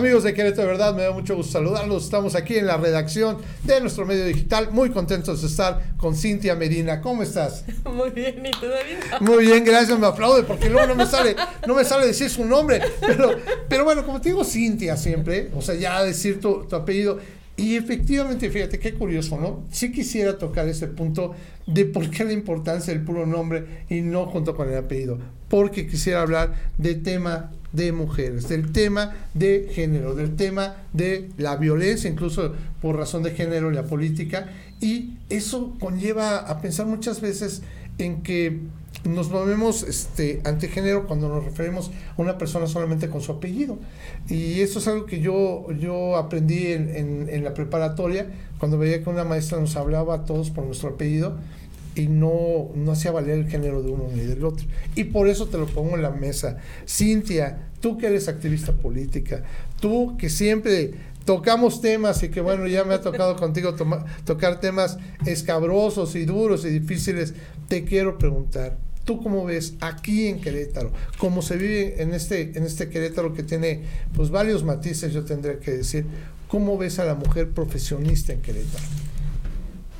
Amigos de Querétaro, de verdad, me da mucho gusto saludarlos. Estamos aquí en la redacción de nuestro medio digital. Muy contentos de estar con Cintia Medina. ¿Cómo estás? Muy bien, ¿y tú, David? Muy bien, gracias. Me aplaude porque luego no me sale, no me sale decir su nombre. Pero, pero bueno, como te digo, Cintia siempre, o sea, ya decir tu, tu apellido. Y efectivamente, fíjate qué curioso, ¿no? Sí quisiera tocar ese punto de por qué la importancia del puro nombre y no junto con el apellido. Porque quisiera hablar de tema de mujeres, del tema de género, del tema de la violencia, incluso por razón de género en la política. Y eso conlleva a pensar muchas veces en que nos movemos este, ante género cuando nos referimos a una persona solamente con su apellido. Y eso es algo que yo, yo aprendí en, en, la preparatoria, cuando veía que una maestra nos hablaba a todos por nuestro apellido y no, no hacía valer el género de uno ni del otro. Y por eso te lo pongo en la mesa. Cintia, tú que eres activista política, tú que siempre tocamos temas y que bueno, ya me ha tocado contigo tocar temas escabrosos y duros y difíciles, te quiero preguntar, ¿Tú cómo ves aquí en Querétaro? ¿Cómo se vive en este, en este Querétaro que tiene pues varios matices, yo tendría que decir? ¿Cómo ves a la mujer profesionista en Querétaro?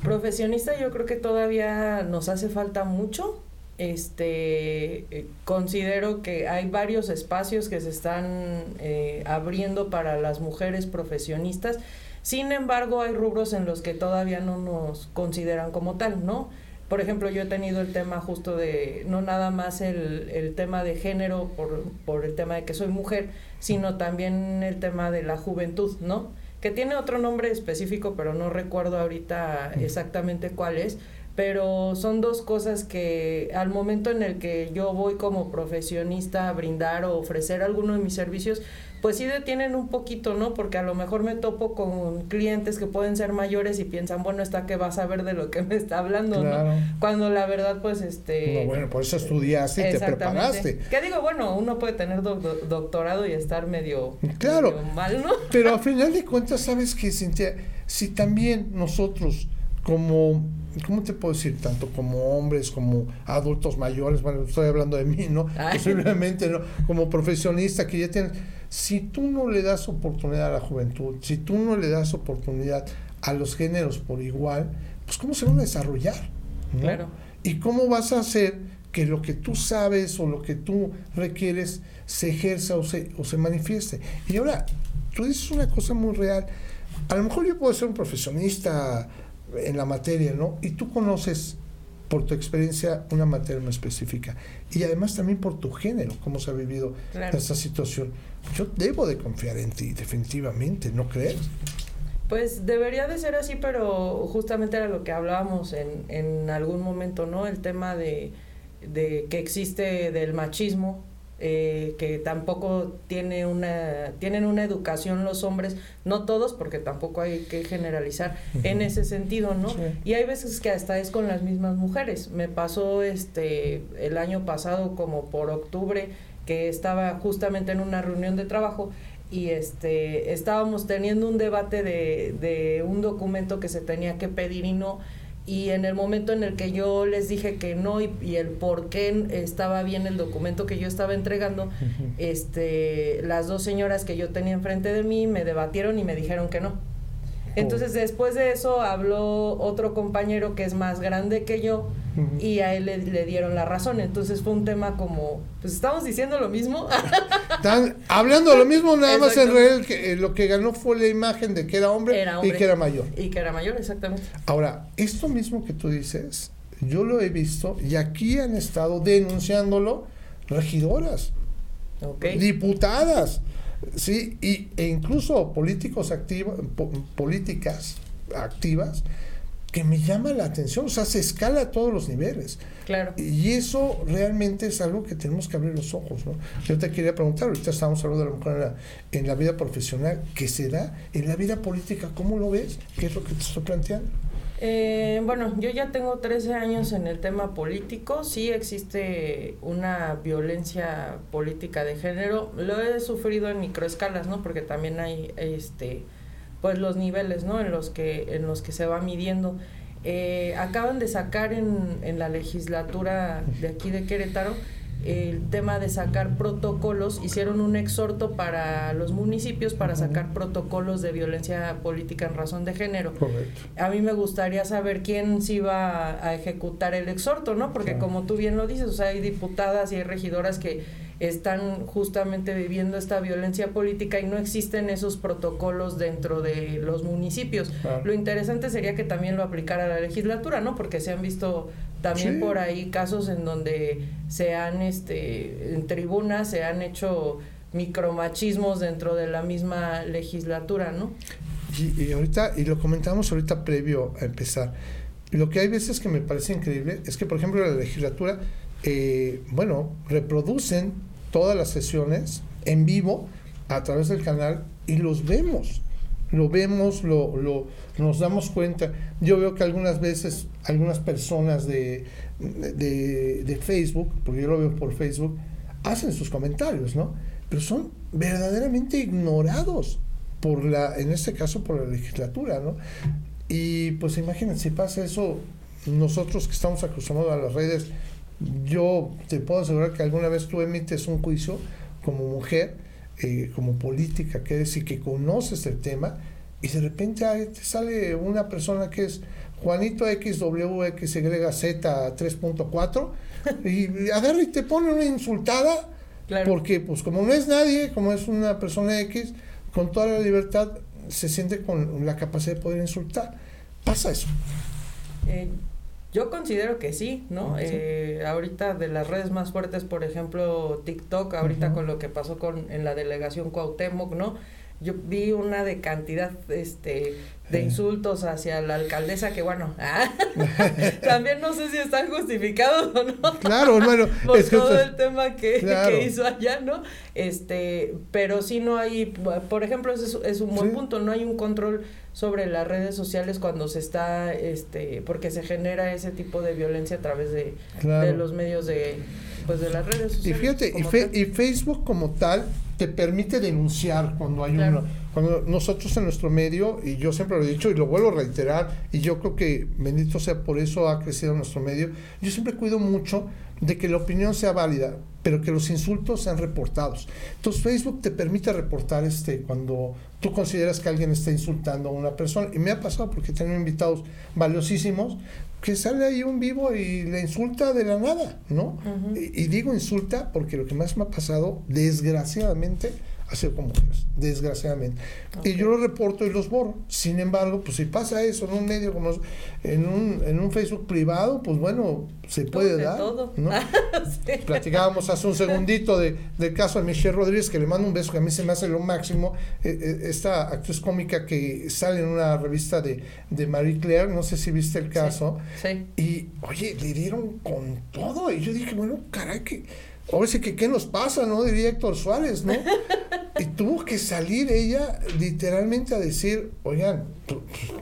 Profesionista yo creo que todavía nos hace falta mucho. Este eh, considero que hay varios espacios que se están eh, abriendo para las mujeres profesionistas. Sin embargo, hay rubros en los que todavía no nos consideran como tal, ¿no? Por ejemplo, yo he tenido el tema justo de, no nada más el, el tema de género por, por el tema de que soy mujer, sino también el tema de la juventud, ¿no? Que tiene otro nombre específico, pero no recuerdo ahorita exactamente cuál es, pero son dos cosas que al momento en el que yo voy como profesionista a brindar o ofrecer alguno de mis servicios, pues sí detienen un poquito, ¿no? Porque a lo mejor me topo con clientes que pueden ser mayores y piensan, bueno, está que va a saber de lo que me está hablando, ¿no? Cuando la verdad, pues, este... No, bueno, por eso estudiaste y te preparaste. ¿Qué digo? Bueno, uno puede tener doctorado y estar medio, claro, mal, ¿no? Pero a final de cuentas, ¿sabes qué, Cintia? Si también nosotros como, ¿cómo te puedo decir? Tanto como hombres, como adultos mayores, bueno, estoy hablando de mí, ¿no? Posiblemente, ¿no? Como profesionista que ya tienes si tú no le das oportunidad a la juventud, si tú no le das oportunidad a los géneros por igual, pues ¿cómo se van a desarrollar? Claro. ¿Y cómo vas a hacer que lo que tú sabes o lo que tú requieres se ejerza o se, o se manifieste? Y ahora, tú dices una cosa muy real. A lo mejor yo puedo ser un profesionista en la materia, ¿no? Y tú conoces por tu experiencia una materia muy específica y además también por tu género, cómo se ha vivido esta situación. Yo debo de confiar en ti, definitivamente, ¿no crees? Pues debería de ser así, pero justamente era lo que hablábamos en, en algún momento, ¿no? El tema de, de que existe del machismo, eh, que tampoco tiene una, tienen una educación los hombres, no todos, porque tampoco hay que generalizar en ese sentido, ¿no? Y hay veces que hasta es con las mismas mujeres. Me pasó este el año pasado como por octubre que estaba justamente en una reunión de trabajo y este estábamos teniendo un debate de, de un documento que se tenía que pedir y no y en el momento en el que yo les dije que no y, el por qué estaba bien el documento que yo estaba entregando, este, las dos señoras que yo tenía enfrente de mí me debatieron y me dijeron que no. Entonces después de eso habló otro compañero que es más grande que yo y a él le, dieron la razón. Entonces fue un tema como, pues estamos diciendo lo mismo. Están hablando lo mismo, nada más en realidad que, eh, lo que ganó fue la imagen de que era hombre, y que era mayor. Y que era mayor, exactamente. Ahora, esto mismo que tú dices, yo lo he visto y aquí han estado denunciándolo regidoras, diputadas Sí, y, e incluso políticos activos, políticas activas que me llama la atención, o sea, se escala a todos los niveles. Claro. Y eso realmente es algo que tenemos que abrir los ojos, ¿no? Yo te quería preguntar, ahorita estamos hablando de la mujer en la, en la vida profesional, ¿qué se da en la vida política? ¿Cómo lo ves? ¿Qué es lo que te estoy planteando? Eh, bueno, yo ya tengo 13 años en el tema político, sí existe una violencia política de género, lo he sufrido en microescalas, ¿no? Porque también hay este pues los niveles, ¿no? En los que en los que se va midiendo. Eh, acaban de sacar en, en la legislatura de aquí de Querétaro el tema de sacar protocolos, hicieron un exhorto para los municipios para sacar protocolos de violencia política en razón de género. Correcto. A mí me gustaría saber quién se iba a, ejecutar el exhorto, ¿no? Porque como tú bien lo dices, o sea, hay diputadas y hay regidoras que están justamente viviendo esta violencia política y no existen esos protocolos dentro de los municipios. Lo interesante sería que también lo aplicara la legislatura, ¿no? Porque se han visto también por ahí casos en donde se han, este, en tribunas se han hecho micromachismos dentro de la misma legislatura, ¿no? Y, ahorita, y lo comentamos ahorita previo a empezar, lo que hay veces que me parece increíble es que, por ejemplo, la legislatura, eh, bueno, reproducen todas las sesiones en vivo a través del canal y los vemos lo vemos, lo, lo, nos damos cuenta. Yo veo que algunas veces algunas personas de, de, Facebook, porque yo lo veo por Facebook, hacen sus comentarios, ¿no? Pero son verdaderamente ignorados por la, en este caso por la legislatura, ¿no? Y pues imagínense, si pasa eso, nosotros que estamos acostumbrados a las redes, yo te puedo asegurar que alguna vez tú emites un juicio como mujer, eh, como política que y que conoces el tema, y de repente te sale una persona que es Juanito XWXYZ 3.4 y agarra y te pone una insultada, porque pues como no es nadie, como es una persona X, con toda la libertad se siente con la capacidad de poder insultar. Pasa eso. Eh, yo considero que sí, ¿no? Eh, ahorita de las redes más fuertes, por ejemplo, TikTok, ahorita con lo que pasó con en la delegación Cuauhtémoc, ¿no? Yo vi una de cantidad este de insultos hacia la alcaldesa que bueno, ah, también no sé si están justificados o no. Claro, hermano, por todo el tema que, que, hizo allá, ¿no? Este, pero sí no hay, por ejemplo, ese es, es un buen punto, no hay un control sobre las redes sociales cuando se está, este, porque se genera ese tipo de violencia a través de, de los medios de, pues de las redes sociales. Y fíjate, y, Facebook como tal te permite denunciar cuando hay una, cuando nosotros en nuestro medio, y yo siempre lo he dicho y lo vuelvo a reiterar, y yo creo que bendito sea por eso ha crecido nuestro medio, yo siempre cuido mucho de que la opinión sea válida, pero que los insultos sean reportados. Entonces Facebook te permite reportar este cuando tú consideras que alguien está insultando a una persona. Y me ha pasado porque tengo invitados valiosísimos que sale ahí un vivo y le insulta de la nada, ¿no? y, digo insulta porque lo que más me ha pasado, desgraciadamente, ha sido con mujeres, desgraciadamente. Y yo lo reporto y los borro. Sin embargo, pues si pasa eso en un medio como en un, en un Facebook privado, pues bueno, se puede dar. Todo. ¿no? Platicábamos hace un segundito de, del caso de Michelle Rodríguez, que le mando un beso, que a mí se me hace lo máximo. Eh, eh, esta actriz cómica que sale en una revista de, de Marie Claire, no sé si viste el caso. Sí. Y, oye, le dieron con todo. Y yo dije, bueno, caray, que Ahora sí que qué nos pasa, ¿no? Diría Héctor Suárez, ¿no? Y tuvo que salir ella literalmente a decir, oigan,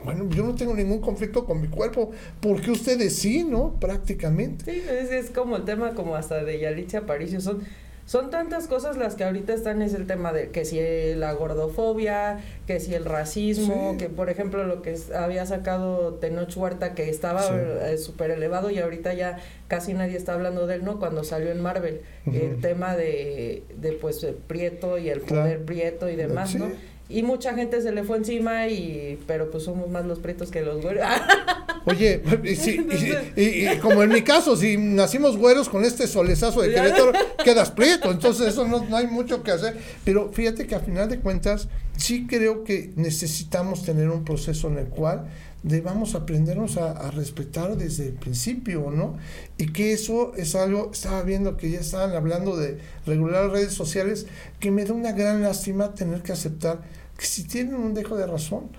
bueno, yo no tengo ningún conflicto con mi cuerpo, ¿por qué ustedes sí, no? Prácticamente. Sí, es, es como el tema como hasta de Yalitza Aparicio, son son tantas cosas las que ahorita están, es el tema de que si la gordofobia, que si el racismo, que por ejemplo lo que había sacado Tenoch Huerta, que estaba eh, súper elevado y ahorita ya casi nadie está hablando de él, ¿no? Cuando salió en Marvel, el tema de, de pues Prieto y el poder Prieto y demás, ¿no? Y mucha gente se le fue encima, y pero pues somos más los prietos que los güeros. Oye, y, y, como en mi caso, si nacimos güeros con este solezazo de Querétaro, quedas prieto. Entonces eso no, no hay mucho que hacer. Pero fíjate que a final de cuentas, sí creo que necesitamos tener un proceso en el cual debamos aprendernos a, a, respetar desde el principio, ¿no? Y que eso es algo, estaba viendo que ya estaban hablando de regular redes sociales, que me da una gran lástima tener que aceptar que si tienen un dejo de razón,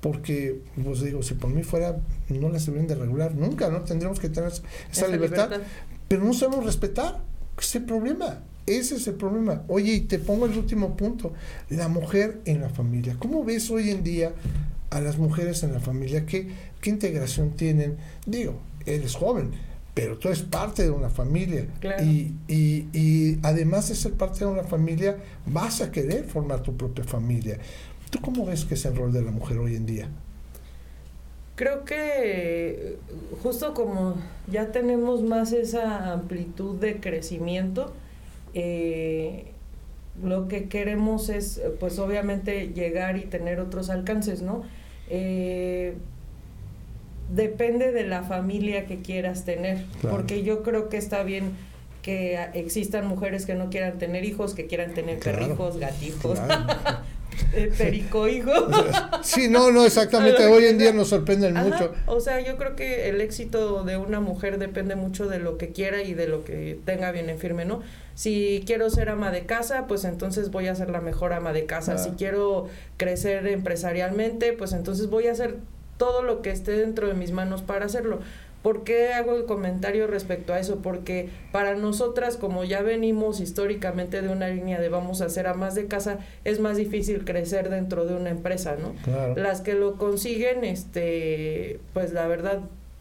porque, pues digo, si por mí fuera, no las deberían de regular nunca, ¿no? Tendríamos que tener esa, libertad, pero no sabemos respetar, ese es el problema. Ese es el problema. Oye, y te pongo el último punto, la mujer en la familia. ¿Cómo ves hoy en día a las mujeres en la familia? ¿Qué, qué integración tienen? Digo, eres joven, pero tú eres parte de una familia. Y, y, y, además de ser parte de una familia, vas a querer formar tu propia familia. ¿Tú cómo ves que es el rol de la mujer hoy en día? Creo que justo como ya tenemos más esa amplitud de crecimiento, eh, lo que queremos es, pues obviamente, llegar y tener otros alcances, ¿no? Eh, depende de la familia que quieras tener, porque yo creo que está bien que existan mujeres que no quieran tener hijos, que quieran tener perrijos, gatijos, eh, perico hijos. sí, no, no, exactamente. Hoy en día nos sorprenden mucho. O sea, yo creo que el éxito de una mujer depende mucho de lo que quiera y de lo que tenga bien en firme, ¿no? Si quiero ser ama de casa, pues entonces voy a ser la mejor ama de casa. Si quiero crecer empresarialmente, pues entonces voy a hacer todo lo que esté dentro de mis manos para hacerlo. ¿Por qué hago el comentario respecto a eso? Porque para nosotras, como ya venimos históricamente de una línea de vamos a ser amas de casa, es más difícil crecer dentro de una empresa, ¿no? Las que lo consiguen, este, pues la verdad,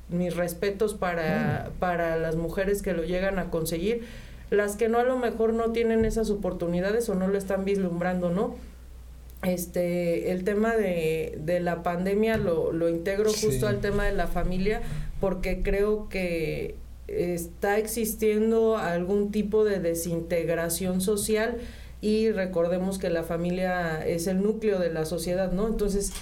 mis respetos para, para las mujeres que lo llegan a conseguir. Las que no a lo mejor no tienen esas oportunidades o no lo están vislumbrando, ¿no? Este el tema de, de la pandemia lo, lo integro justo al tema de la familia porque creo que está existiendo algún tipo de desintegración social y recordemos que la familia es el núcleo de la sociedad, ¿no? Entonces,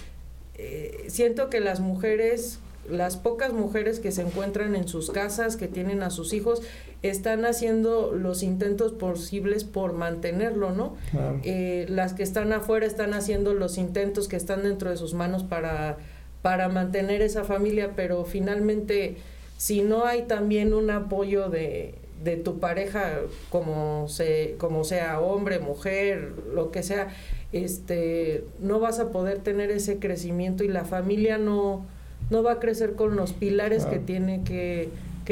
eh, siento que las mujeres las pocas mujeres que se encuentran en sus casas, que tienen a sus hijos, están haciendo los intentos posibles por mantenerlo, ¿no? Eh, las que están afuera están haciendo los intentos que están dentro de sus manos para, para mantener esa familia, pero finalmente, si no hay también un apoyo de, de tu pareja, como, se, como sea hombre, mujer, lo que sea, este, no vas a poder tener ese crecimiento y la familia no no va a crecer con los pilares que tiene que,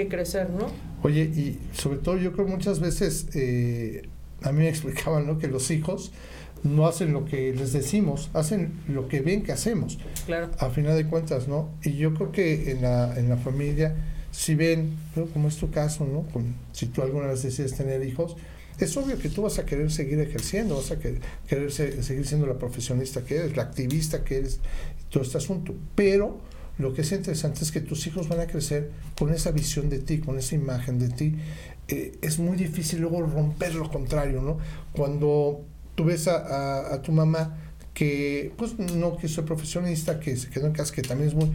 crecer, ¿no? Oye, y sobre todo yo creo muchas veces, eh, a mí me explicaban, ¿no? Que los hijos no hacen lo que les decimos, hacen lo que ven que hacemos. Claro. A final de cuentas, ¿no? Y yo creo que en la, en la familia, si ven, como es tu caso, ¿no? si tú alguna vez decides tener hijos, es obvio que tú vas a querer seguir ejerciendo, vas a querer, querer seguir siendo la profesionista que eres, la activista que eres, todo este asunto. Pero lo que es interesante es que tus hijos van a crecer con esa visión de ti, con esa imagen de ti. Eh, es muy difícil luego romper lo contrario, ¿no? Cuando tú ves a, tu mamá que, pues no que soy profesionista, que se quedó en casa, que también es muy,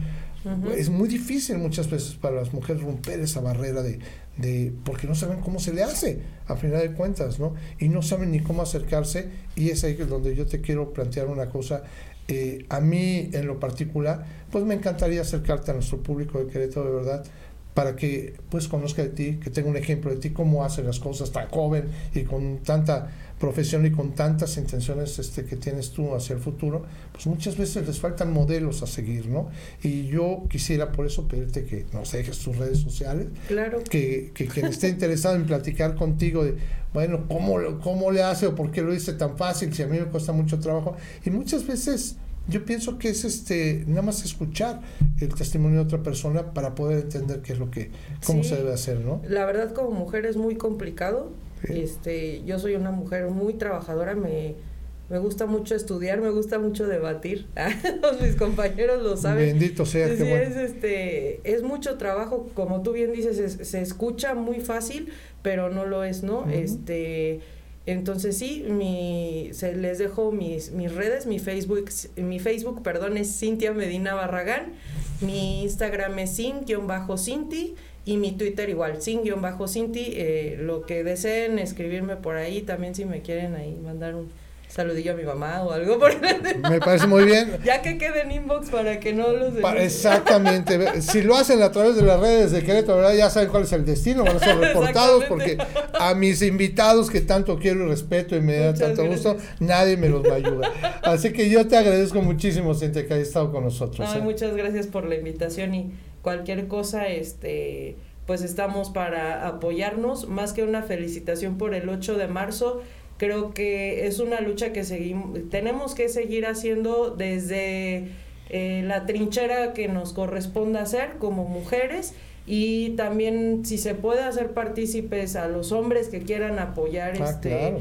es muy difícil muchas veces para las mujeres romper esa barrera de, de, porque no saben cómo se le hace, a final de cuentas, ¿no? Y no saben ni cómo acercarse, y es ahí donde yo te quiero plantear una cosa eh, a mí, en lo particular, pues me encantaría acercarte a nuestro público de Querétaro de verdad para que pues conozca de ti, que tenga un ejemplo de ti, cómo hace las cosas tan joven y con tanta profesión y con tantas intenciones este, que tienes tú hacia el futuro, pues muchas veces les faltan modelos a seguir, ¿no? Y yo quisiera por eso pedirte que nos dejes tus redes sociales, claro. que, que quien esté interesado en platicar contigo de, bueno, ¿cómo, ¿cómo le hace o por qué lo hice tan fácil si a mí me cuesta mucho trabajo? Y muchas veces yo pienso que es este nada más escuchar el testimonio de otra persona para poder entender qué es lo que cómo se debe hacer no la verdad como mujer es muy complicado este yo soy una mujer muy trabajadora me me gusta mucho estudiar, me gusta mucho debatir. mis compañeros lo saben. Bendito sea. es, este, es mucho trabajo, como tú bien dices, se escucha muy fácil, pero no lo es, ¿no? Este entonces sí, mi, se, les dejo mis, mis redes, mi Facebook, mi Facebook, perdón, es Cintia Medina Barragán, mi Instagram es sin-cinti y mi Twitter igual, sin-cinti, eh, lo que deseen escribirme por ahí, también si me quieren ahí mandar un, saludillo a mi mamá o algo por Me parece muy bien. Ya que quede en inbox para que no los Exactamente. si lo hacen a través de las redes de Querétaro, ¿verdad? ya saben cuál es el destino, van a ser reportados porque a mis invitados que tanto quiero y respeto y me da tanto gusto, nadie me los va a ayudar. Así que yo te agradezco muchísimo, Cintia, que hayas estado con nosotros. ¿eh? Muchas gracias por la invitación y cualquier cosa, este pues estamos para apoyarnos, más que una felicitación por el 8 de marzo creo que es una lucha que seguimos, tenemos que seguir haciendo desde eh, la trinchera que nos corresponde hacer como mujeres y también si se puede hacer partícipes a los hombres que quieran apoyar Ah, este claro.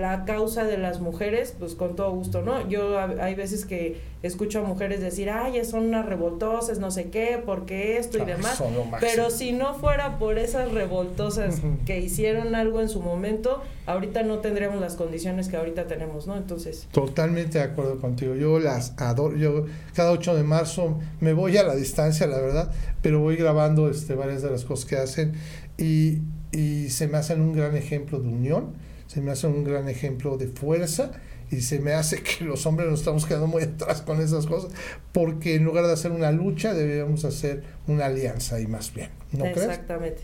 la causa de las mujeres, pues con todo gusto, ¿no? Yo a- hay veces que escucho a mujeres decir, ay, son unas revoltosas, no sé qué, porque esto y demás. Pero si no fuera por esas revoltosas que hicieron algo en su momento, ahorita no tendríamos las condiciones que ahorita tenemos, ¿no? Entonces, Totalmente de acuerdo contigo. Yo las adoro. Yo cada 8 de marzo me voy a la distancia, la verdad, pero voy grabando este, varias de las cosas que hacen. Y, y se me hacen un gran ejemplo de unión, se me hacen un gran ejemplo de fuerza y se me hace que los hombres nos estamos quedando muy atrás con esas cosas porque en lugar de hacer una lucha deberíamos hacer una alianza y más bien. ¿No crees? exactamente.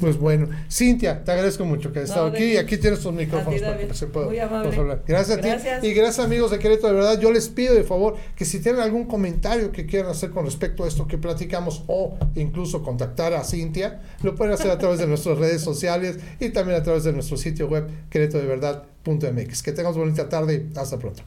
Pues bueno, Cintia, te agradezco mucho que No, estado aquí y aquí tienes tus micrófonos ti, para que se pueda hablar. Gracias a ti y gracias amigos de Querétaro, de verdad yo les pido de favor que si tienen algún comentario que quieran hacer con respecto a esto que platicamos o incluso contactar a Cintia, lo pueden hacer a través de nuestras redes sociales y también a través de nuestro sitio web queretodeverdad.mx. Que tengamos bonita tarde, hasta pronto.